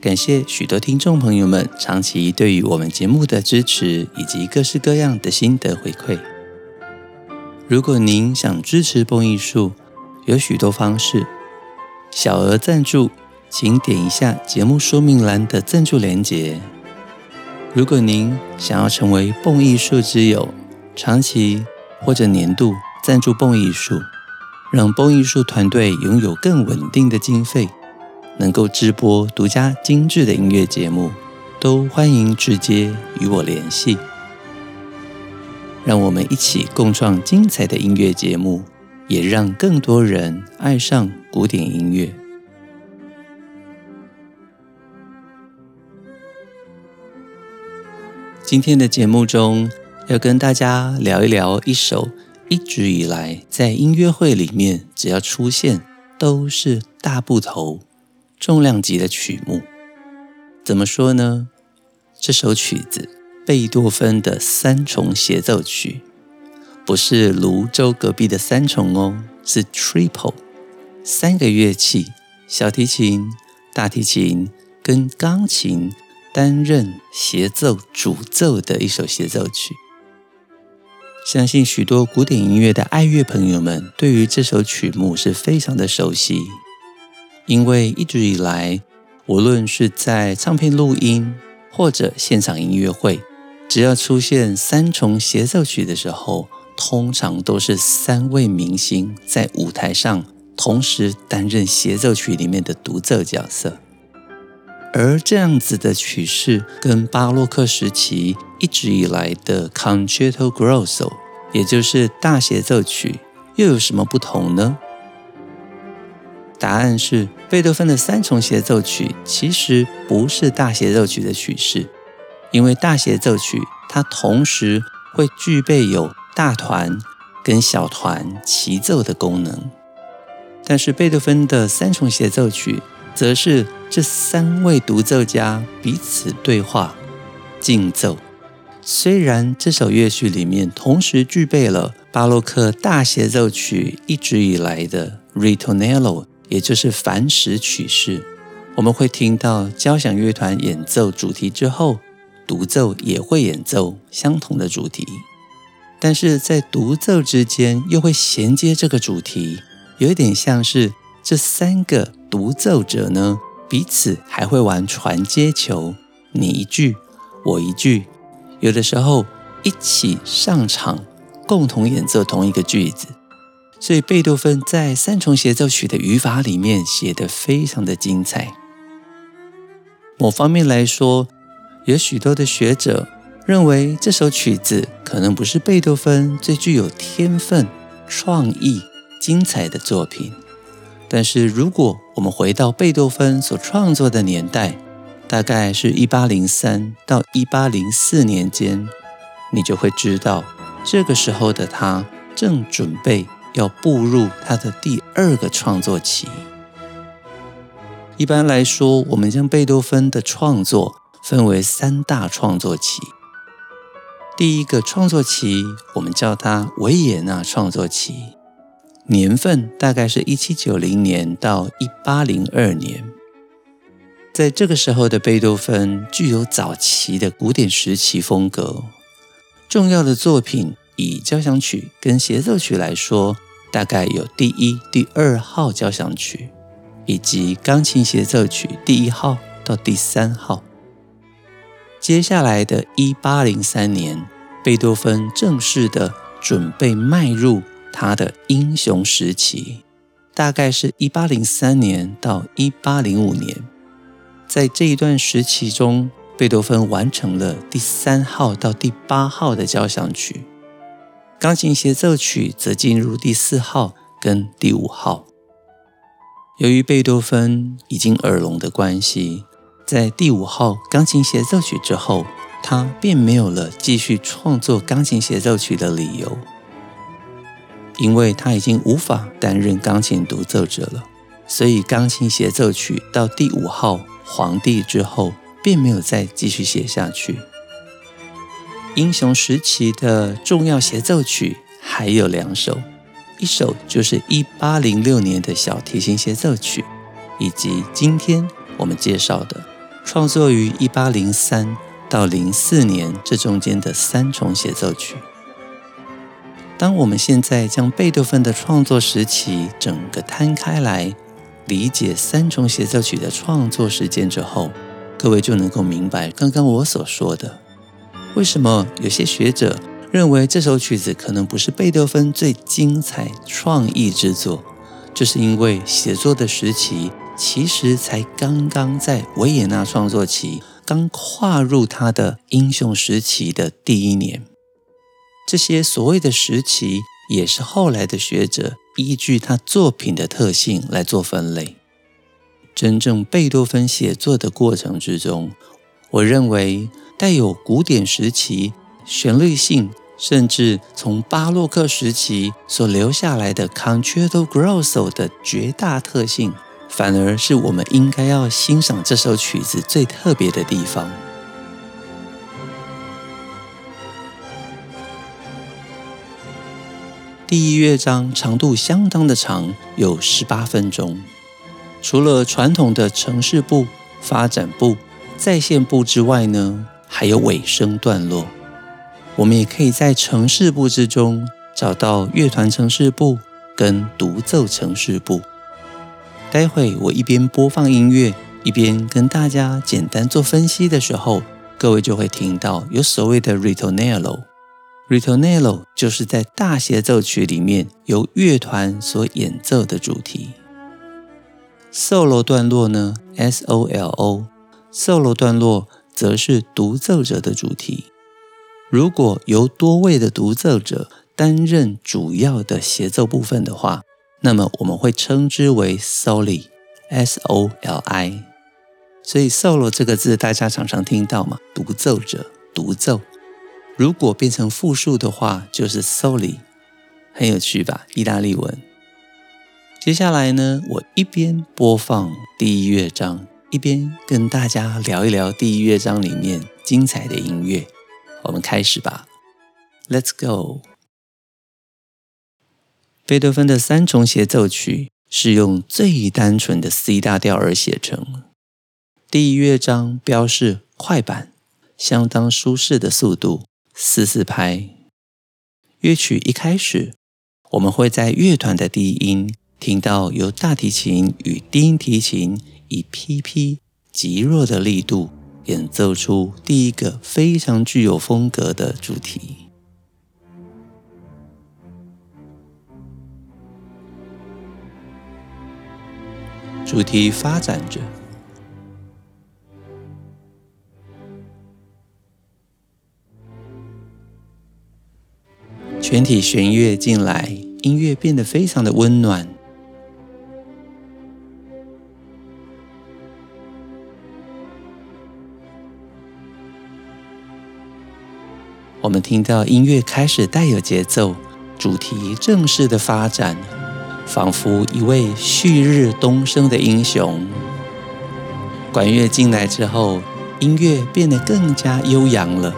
感谢许多听众朋友们长期对于我们节目的支持，以及各式各样的心得回馈。如果您想支持蹦艺术，有许多方式。小额赞助，请点一下节目说明栏的赞助连结。如果您想要成为蹦艺术之友，长期或者年度赞助蹦艺术，让蹦艺术团队拥有更稳定的经费。能够直播独家精致的音乐节目，都欢迎直接与我联系。让我们一起共创精彩的音乐节目，也让更多人爱上古典音乐。今天的节目中，要跟大家聊一聊一首一直以来在音乐会里面只要出现都是大部头。重量级的曲目，怎么说呢？这首曲子，贝多芬的三重协奏曲，不是泸州隔壁的三重哦，是 triple，三个乐器，小提琴、大提琴跟钢琴担任协奏主奏的一首协奏曲。相信许多古典音乐的爱乐朋友们，对于这首曲目是非常的熟悉。因为一直以来，无论是在唱片录音或者现场音乐会，只要出现三重协奏曲的时候，通常都是三位明星在舞台上同时担任协奏曲里面的独奏角色。而这样子的曲式，跟巴洛克时期一直以来的 Concerto Grosso，也就是大协奏曲，又有什么不同呢？答案是，贝多芬的三重协奏曲其实不是大协奏曲的曲式，因为大协奏曲它同时会具备有大团跟小团齐奏的功能，但是贝多芬的三重协奏曲则是这三位独奏家彼此对话竞奏。虽然这首乐曲里面同时具备了巴洛克大协奏曲一直以来的 ritornello。也就是反时曲式，我们会听到交响乐团演奏主题之后，独奏也会演奏相同的主题，但是在独奏之间又会衔接这个主题，有一点像是这三个独奏者呢，彼此还会玩传接球，你一句我一句，有的时候一起上场，共同演奏同一个句子。所以，贝多芬在三重协奏曲的语法里面写得非常的精彩。某方面来说，有许多的学者认为这首曲子可能不是贝多芬最具有天分、创意、精彩的作品。但是，如果我们回到贝多芬所创作的年代，大概是一八零三到一八零四年间，你就会知道，这个时候的他正准备。要步入他的第二个创作期。一般来说，我们将贝多芬的创作分为三大创作期。第一个创作期，我们叫它维也纳创作期，年份大概是一七九零年到一八零二年。在这个时候的贝多芬具有早期的古典时期风格，重要的作品。以交响曲跟协奏曲来说，大概有第一、第二号交响曲，以及钢琴协奏曲第一号到第三号。接下来的一八零三年，贝多芬正式的准备迈入他的英雄时期，大概是一八零三年到一八零五年。在这一段时期中，贝多芬完成了第三号到第八号的交响曲。钢琴协奏曲则进入第四号跟第五号。由于贝多芬已经耳聋的关系，在第五号钢琴协奏曲之后，他便没有了继续创作钢琴协奏曲的理由，因为他已经无法担任钢琴独奏者了。所以，钢琴协奏曲到第五号《皇帝》之后，便没有再继续写下去。英雄时期的重要协奏曲还有两首，一首就是一八零六年的小提琴协奏曲，以及今天我们介绍的创作于一八零三到零四年这中间的三重协奏曲。当我们现在将贝多芬的创作时期整个摊开来，理解三重协奏曲的创作时间之后，各位就能够明白刚刚我所说的，为什么有些学者认为这首曲子可能不是贝多芬最精彩创意之作，就是因为写作的时期其实才刚刚在维也纳创作期，刚跨入他的英雄时期的第一年。这些所谓的时期，也是后来的学者依据他作品的特性来做分类。真正贝多芬写作的过程之中，我认为带有古典时期旋律性，甚至从巴洛克时期所留下来的 Concerto Grosso 的绝大特性，反而是我们应该要欣赏这首曲子最特别的地方。第一乐章长度相当的长，有十八分钟。除了传统的呈示部、发展部、再现部之外呢，还有尾声段落。我们也可以在呈示部之中找到乐团呈示部跟独奏呈示部。待会我一边播放音乐，一边跟大家简单做分析的时候，各位就会听到有所谓的 ritornello。Ritornello 就是在大协奏曲里面由乐团所演奏的主题。Solo 段落呢，S-O-L-O，Solo 段落则是独奏者的主题。如果由多位的独奏者担任主要的协奏部分的话，那么我们会称之为 Soli，S-O-L-I。所以 Solo 这个字大家常常听到嘛，独奏者，独奏。如果变成复数的话，就是 soli，很有趣吧？意大利文。接下来呢，我一边播放第一乐章，一边跟大家聊一聊第一乐章里面精彩的音乐。我们开始吧，Let's go。贝多芬的三重协奏曲是用最单纯的 C 大调而写成。第一乐章标示快板，相当舒适的速度。四四拍。乐曲一开始，我们会在乐团的低音听到由大提琴与低音提琴以 pp 极弱的力度演奏出第一个非常具有风格的主题。主题发展着。全体弦乐进来，音乐变得非常的温暖。我们听到音乐开始带有节奏，主题正式的发展，仿佛一位旭日东升的英雄。管乐进来之后，音乐变得更加悠扬了，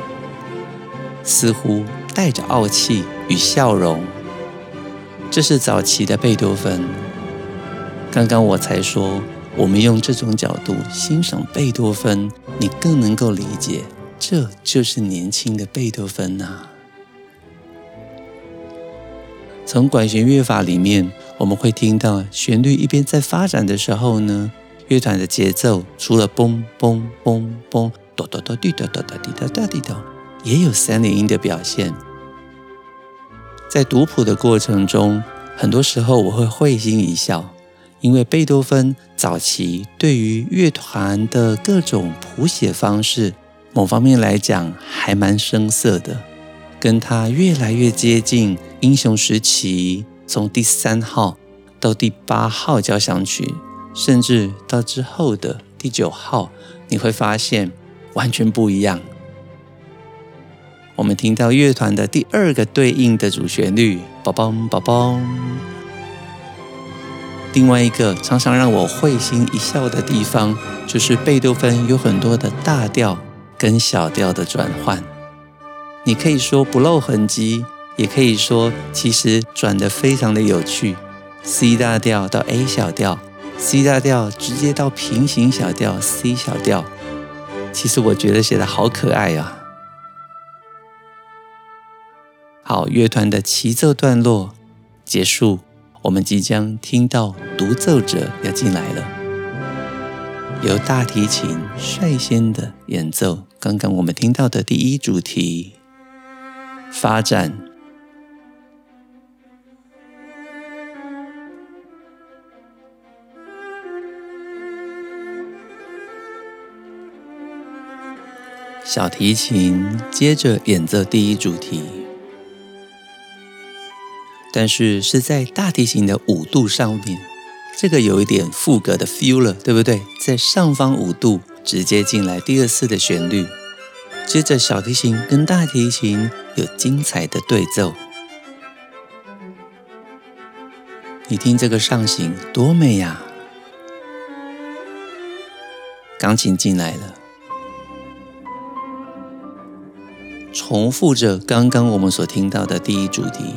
似乎带着傲气。与笑容，这是早期的贝多芬。刚刚我才说，我们用这种角度欣赏贝多芬，你更能够理解，这就是年轻的贝多芬呐、从管弦乐法里面，我们会听到旋律一边在发展的时候呢，乐团的节奏除了嘣嘣嘣嘣，哆哆哆滴哆哆哆滴哆哆滴哆，也有三连音的表现。在读谱的过程中，很多时候我会会心一笑，因为贝多芬早期对于乐团的各种谱写方式，某方面来讲还蛮生涩的，跟他越来越接近英雄时期，从第三号到第八号交响曲，甚至到之后的第九号，你会发现完全不一样。我们听到乐团的第二个对应的主旋律，梆梆梆梆。另外一个常常让我会心一笑的地方，就是贝多芬有很多的大调跟小调的转换。你可以说不露痕迹，也可以说其实转得非常的有趣。C 大调到 A 小调，C 大调直接到平行小调 C 小调。其实我觉得写的好可爱啊。好，乐团的齐奏段落结束。我们即将听到独奏者要进来了，由大提琴率先的演奏。刚刚我们听到的第一主题，发展。小提琴接着演奏第一主题。但是是在大提琴的五度上面，这个有一点赋格的 feel 了，对不对？在上方五度直接进来第二次的旋律，接着小提琴跟大提琴有精彩的对奏。你听这个上行多美呀！钢琴进来了，重复着刚刚我们所听到的第一主题。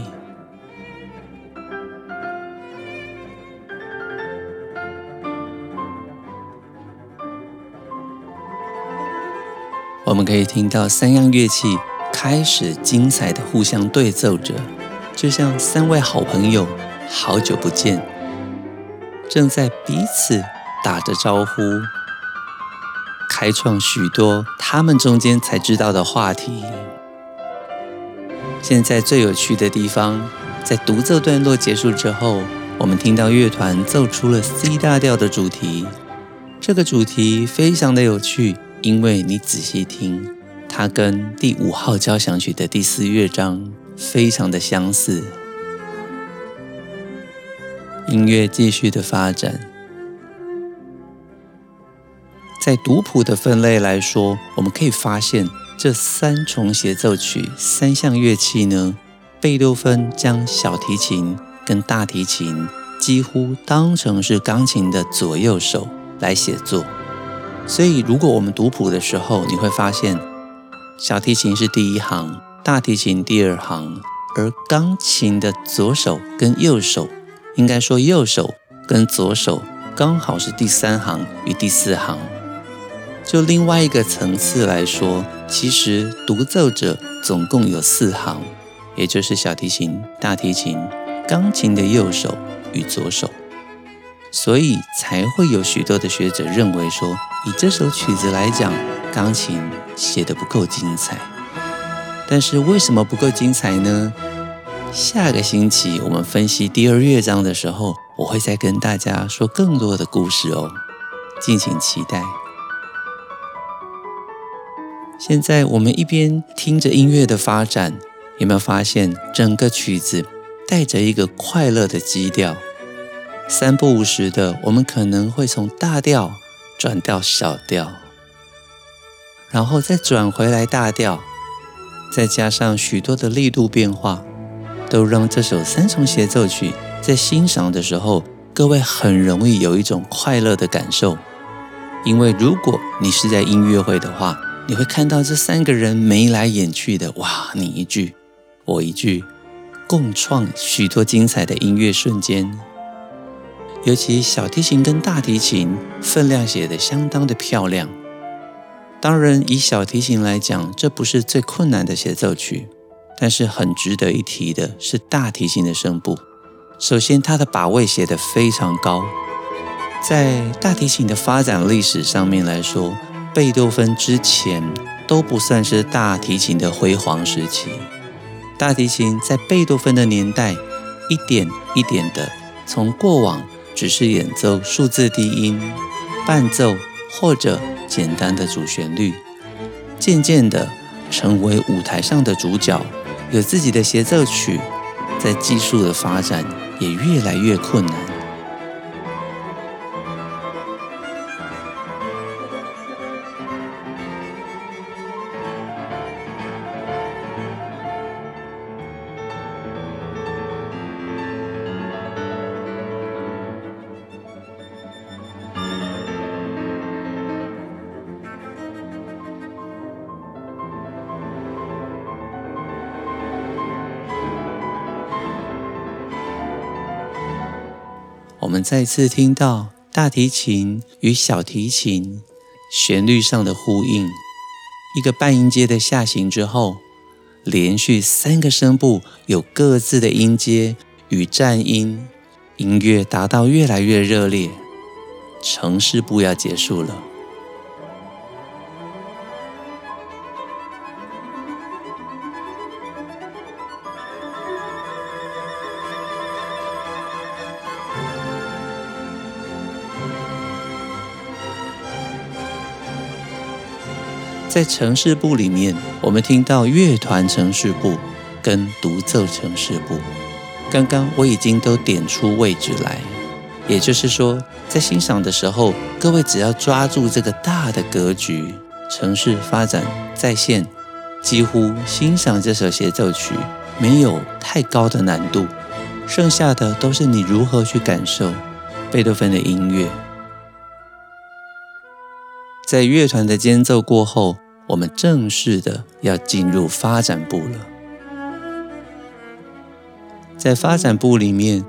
我们可以听到三样乐器开始精彩的互相对奏着，就像三位好朋友好久不见，正在彼此打着招呼，开创许多他们中间才知道的话题。现在最有趣的地方，在独奏段落结束之后，我们听到乐团奏出了 C 大调的主题，这个主题非常的有趣。因为你仔细听，它跟第五号交响曲的第四乐章非常的相似。音乐继续的发展，在读谱的分类来说，我们可以发现这三重协奏曲三项乐器呢，贝多芬将小提琴跟大提琴几乎当成是钢琴的左右手来写作。所以，如果我们读谱的时候，你会发现，小提琴是第一行，大提琴第二行，而钢琴的左手跟右手，应该说右手跟左手刚好是第三行与第四行。就另外一个层次来说，其实独奏者总共有四行，也就是小提琴、大提琴、钢琴的右手与左手。所以才会有许多的学者认为说，以这首曲子来讲，钢琴写得不够精彩。但是为什么不够精彩呢？下个星期我们分析第二乐章的时候，我会再跟大家说更多的故事哦，敬请期待。现在我们一边听着音乐的发展，有没有发现整个曲子带着一个快乐的基调？三不五时的，我们可能会从大调转到小调，然后再转回来大调，再加上许多的力度变化，都让这首三重协奏曲在欣赏的时候，各位很容易有一种快乐的感受。因为如果你是在音乐会的话，你会看到这三个人眉来眼去的，哇，你一句，我一句，共创许多精彩的音乐瞬间。尤其小提琴跟大提琴分量写得相当的漂亮。当然，以小提琴来讲，这不是最困难的协奏曲，但是很值得一提的是大提琴的声部。首先，它的把位写得非常高。在大提琴的发展历史上面来说，贝多芬之前都不算是大提琴的辉煌时期。大提琴在贝多芬的年代，一点一点的从过往。只是演奏数字低音、伴奏或者简单的主旋律，渐渐的成为舞台上的主角，有自己的协奏曲，在技术的发展也越来越困难。我们再次听到大提琴与小提琴旋律上的呼应，一个半音阶的下行之后，连续三个声部有各自的音阶与颤音，音乐达到越来越热烈，城市部要结束了。在城市部里面，我们听到乐团城市部跟独奏城市部。刚刚我已经都点出位置来，也就是说，在欣赏的时候，各位只要抓住这个大的格局，城市发展再现，几乎欣赏这首协奏曲没有太高的难度，剩下的都是你如何去感受贝多芬的音乐。在乐团的间奏过后。我们正式的要进入发展部了。在发展部里面，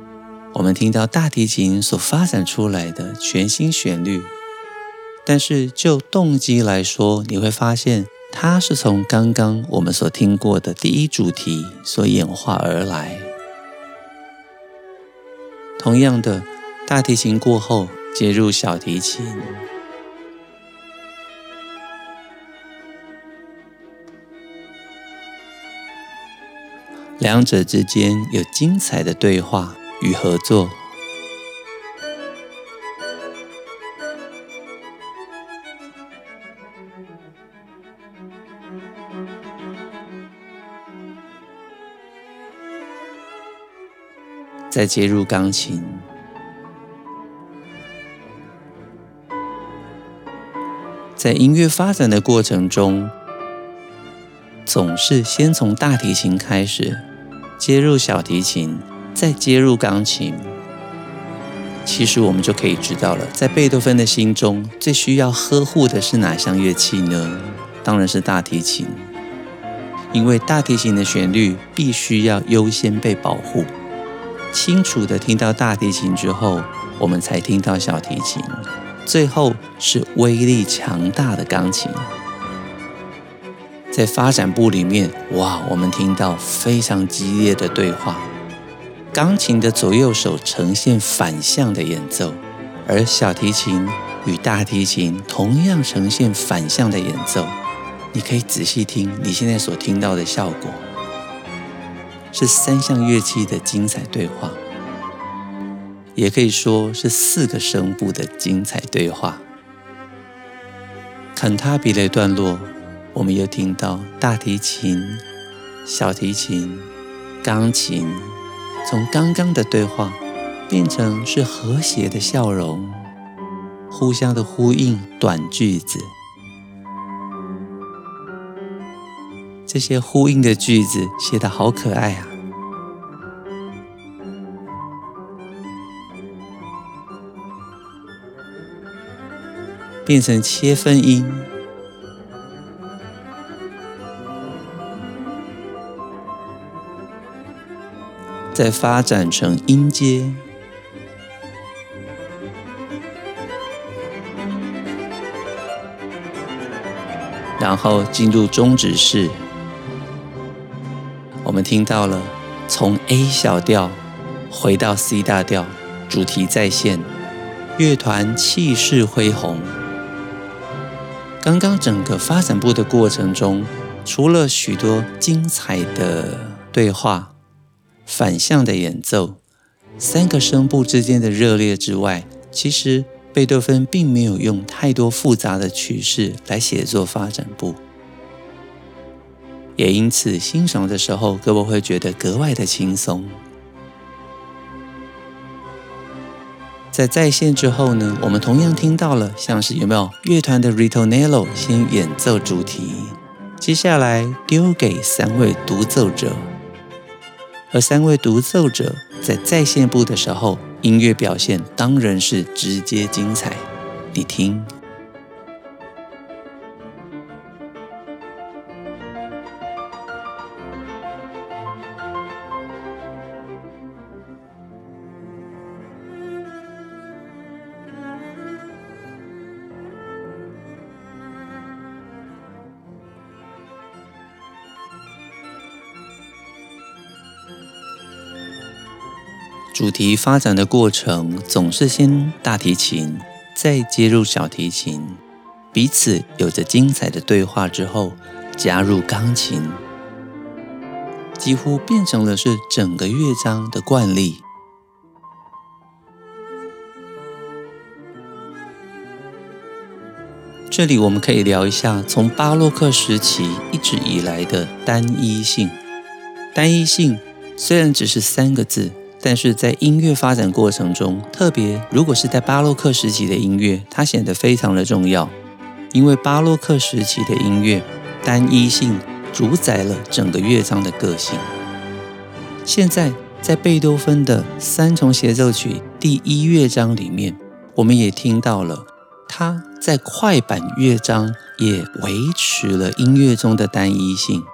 我们听到大提琴所发展出来的全新旋律，但是就动机来说，你会发现它是从刚刚我们所听过的第一主题所演化而来。同样的，大提琴过后接入小提琴。两者之间有精彩的对话与合作，再接入钢琴，在音乐发展的过程中，总是先从大提琴开始，接入小提琴，再接入钢琴。其实我们就可以知道了，在贝多芬的心中，最需要呵护的是哪项乐器呢？当然是大提琴，因为大提琴的旋律必须要优先被保护。清楚地听到大提琴之后，我们才听到小提琴，最后是威力强大的钢琴。在发展部里面，哇，我们听到非常激烈的对话，钢琴的左右手呈现反向的演奏，而小提琴与大提琴同样呈现反向的演奏。你可以仔细听，你现在所听到的效果，是三项乐器的精彩对话，也可以说是四个声部的精彩对话。坎塔比雷段落。我们又听到大提琴、小提琴、钢琴，从刚刚的对话变成是和谐的笑容，互相的呼应，短句子。这些呼应的句子写得好可爱啊！变成切分音。再发展成音阶，然后进入终止式。我们听到了从 A 小调回到 C 大调，主题再现，乐团气势恢宏。刚刚整个发展部的过程中，除了许多精彩的对话。反向的演奏，三个声部之间的热烈之外，其实贝多芬并没有用太多复杂的曲式来写作发展部，也因此欣赏的时候，各位会觉得格外的轻松。在再现之后呢，我们同样听到了像是有没有乐团的 Ritornello 先演奏主题，接下来丢给三位独奏者。而三位独奏者在在线部的时候，音乐表现当然是直接精彩。你听。主题发展的过程总是先大提琴，再接入小提琴，彼此有着精彩的对话之后，加入钢琴，几乎变成了是整个乐章的惯例。这里我们可以聊一下从巴洛克时期一直以来的单一性。单一性虽然只是三个字。但是在音乐发展过程中，特别如果是在巴洛克时期的音乐，它显得非常的重要，因为巴洛克时期的音乐单一性主宰了整个乐章的个性。现在在贝多芬的三重协奏曲第一乐章里面，我们也听到了他在快板乐章也维持了音乐中的单一性。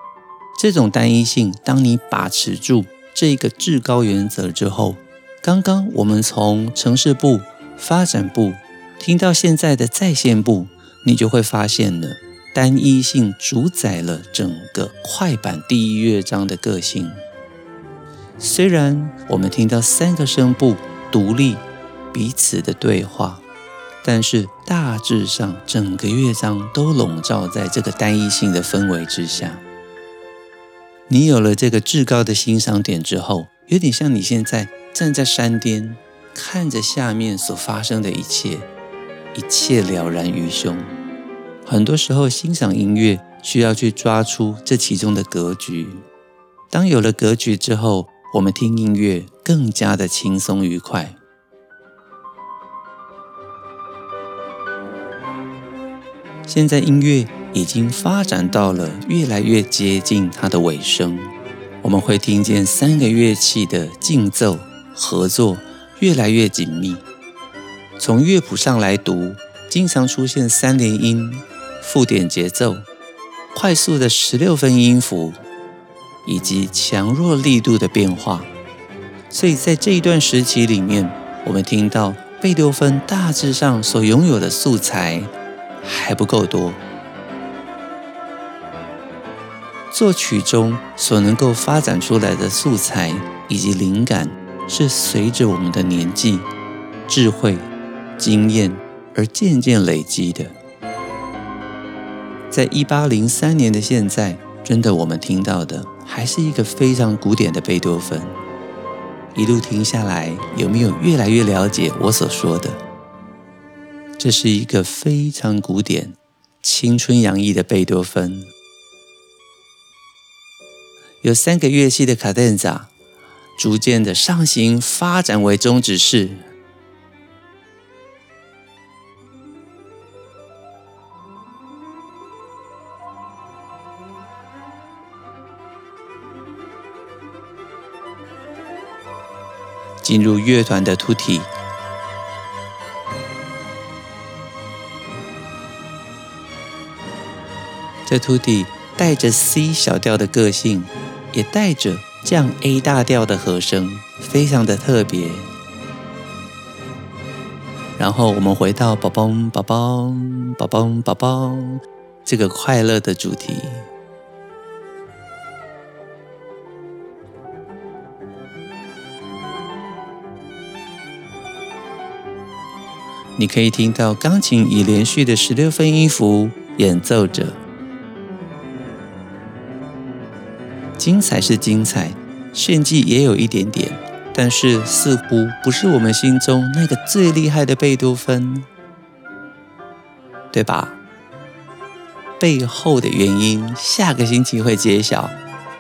这种单一性，当你把持住。这一个至高原则之后，刚刚我们从城市部、发展部听到现在的在线部，你就会发现了单一性主宰了整个快板第一乐章的个性。虽然我们听到三个声部独立彼此的对话，但是大致上整个乐章都笼罩在这个单一性的氛围之下。你有了这个至高的欣赏点之后，有点像你现在站在山巅，看着下面所发生的一切，一切了然于胸。很多时候，欣赏音乐需要去抓出这其中的格局。当有了格局之后，我们听音乐更加的轻松愉快。现在音乐。已经发展到了越来越接近它的尾声，我们会听见三个乐器的竞奏合作越来越紧密。从乐谱上来读，经常出现三连音、附点节奏、快速的十六分音符以及强弱力度的变化。所以在这一段时期里面，我们听到贝多芬大致上所拥有的素材还不够多。作曲中所能够发展出来的素材以及灵感，是随着我们的年纪、智慧、经验而渐渐累积的。在一八零三年的现在，真的我们听到的还是一个非常古典的贝多芬。一路听下来，有没有越来越了解我所说的？这是一个非常古典、青春洋溢的贝多芬。有三个乐器的卡 denza，逐渐的上行发展为终止式，进入乐团的突体这突体带着 C 小调的个性。也带着降 A 大调的和声，非常的特别。然后我们回到宝宝宝宝宝宝宝宝这个快乐的主题，你可以听到钢琴以连续的十六分音符演奏着。精彩是精彩，炫技也有一点点，但是似乎不是我们心中那个最厉害的贝多芬，对吧？背后的原因，下个星期会揭晓。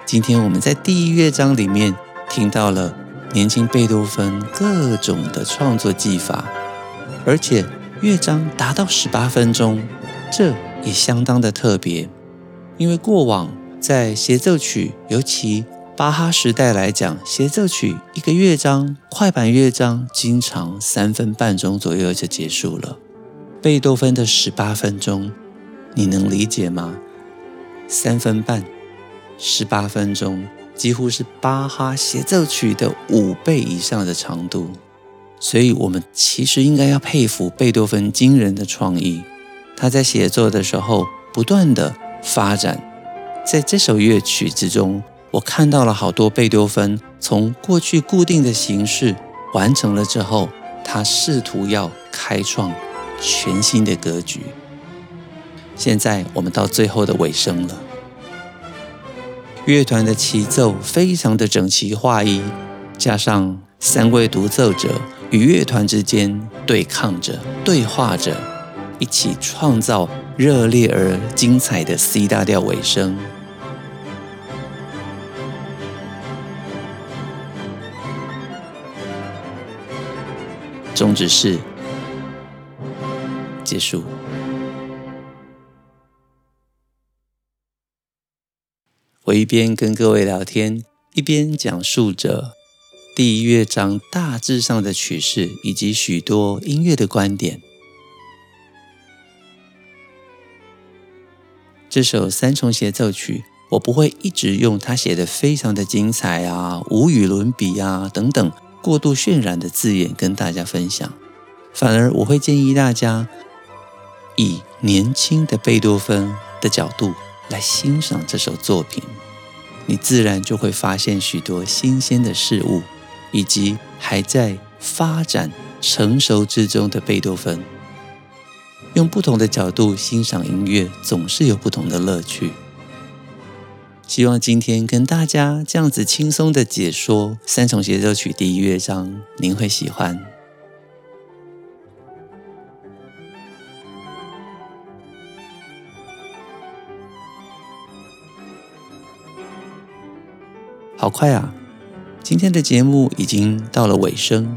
今天我们在第一乐章里面听到了年轻贝多芬各种的创作技法，而且乐章达到十八分钟，这也相当的特别，因为过往。在协奏曲，尤其巴哈时代来讲，协奏曲一个乐章，快板乐章，经常三分半钟左右就结束了。贝多芬的十八分钟，你能理解吗？三分半，十八分钟，几乎是巴哈协奏曲的五倍以上的长度。所以，我们其实应该要佩服贝多芬惊人的创意。他在写作的时候，不断的发展。在这首乐曲之中，我看到了好多贝多芬从过去固定的形式完成了之后，他试图要开创全新的格局。现在我们到最后的尾声了，乐团的齐奏非常的整齐划一，加上三位独奏者与乐团之间对抗着、对话着，一起创造热烈而精彩的 C 大调尾声。终止式结束。我一边跟各位聊天，一边讲述着第一乐章大致上的曲式以及许多音乐的观点。这首三重协奏曲，我不会一直用他写的非常的精彩啊、无与伦比啊等等。过度渲染的字眼跟大家分享，反而我会建议大家以年轻的贝多芬的角度来欣赏这首作品，你自然就会发现许多新鲜的事物，以及还在发展成熟之中的贝多芬。用不同的角度欣赏音乐，总是有不同的乐趣。希望今天跟大家这样子轻松的解说三重协奏曲第一乐章，您会喜欢。好快啊！今天的节目已经到了尾声。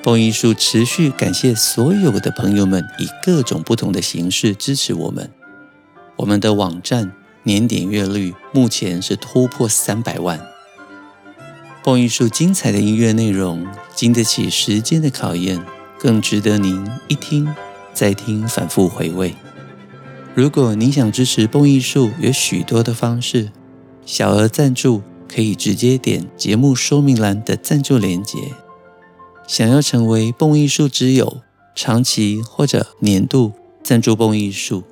蹦艺术持续感谢所有的朋友们以各种不同的形式支持我们。我们的网站年点阅率目前是突破三百万。蹦艺术精彩的音乐内容经得起时间的考验，更值得您一听再听，反复回味。如果您想支持蹦艺术，有许多的方式，小额赞助可以直接点节目说明栏的赞助链接。想要成为蹦艺术之友，长期或者年度赞助蹦艺术。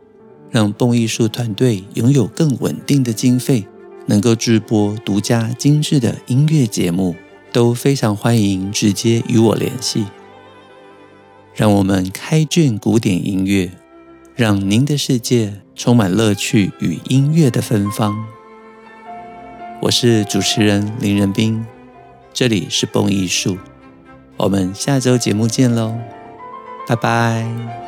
让蹦艺术团队拥有更稳定的经费，能够制播独家精致的音乐节目，都非常欢迎直接与我联系。让我们开卷古典音乐，让您的世界充满乐趣与音乐的芬芳。我是主持人林仁斌，这里是蹦艺术，我们下周节目见喽，拜拜。